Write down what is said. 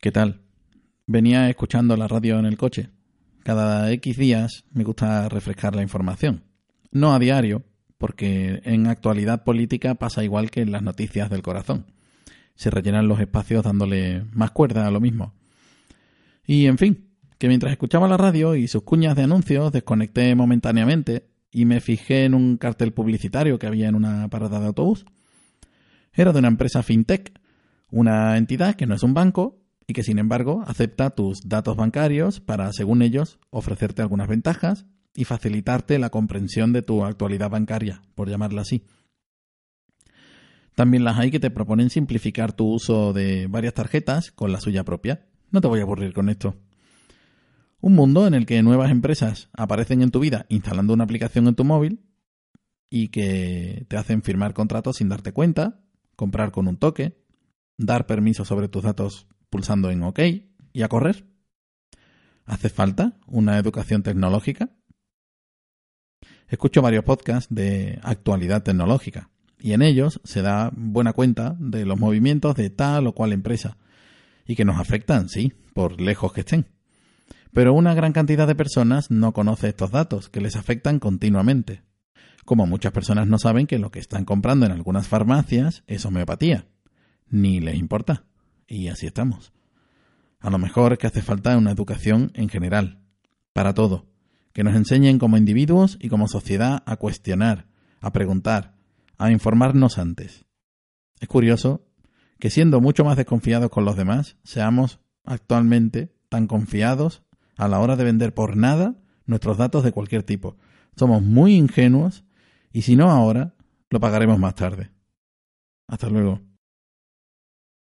¿Qué tal? Venía escuchando la radio en el coche. Cada X días me gusta refrescar la información. No a diario, porque en actualidad política pasa igual que en las noticias del corazón. Se rellenan los espacios dándole más cuerda a lo mismo. Y en fin, que mientras escuchaba la radio y sus cuñas de anuncios desconecté momentáneamente y me fijé en un cartel publicitario que había en una parada de autobús. Era de una empresa fintech, una entidad que no es un banco y que sin embargo acepta tus datos bancarios para, según ellos, ofrecerte algunas ventajas y facilitarte la comprensión de tu actualidad bancaria, por llamarla así. También las hay que te proponen simplificar tu uso de varias tarjetas con la suya propia. No te voy a aburrir con esto. Un mundo en el que nuevas empresas aparecen en tu vida instalando una aplicación en tu móvil y que te hacen firmar contratos sin darte cuenta, comprar con un toque, dar permiso sobre tus datos pulsando en OK y a correr. ¿Hace falta una educación tecnológica? Escucho varios podcasts de actualidad tecnológica y en ellos se da buena cuenta de los movimientos de tal o cual empresa y que nos afectan, sí, por lejos que estén. Pero una gran cantidad de personas no conoce estos datos que les afectan continuamente. Como muchas personas no saben que lo que están comprando en algunas farmacias es homeopatía. Ni les importa y así estamos. A lo mejor que hace falta una educación en general, para todo, que nos enseñen como individuos y como sociedad a cuestionar, a preguntar, a informarnos antes. Es curioso que siendo mucho más desconfiados con los demás, seamos actualmente tan confiados a la hora de vender por nada nuestros datos de cualquier tipo. Somos muy ingenuos y si no ahora, lo pagaremos más tarde. Hasta luego.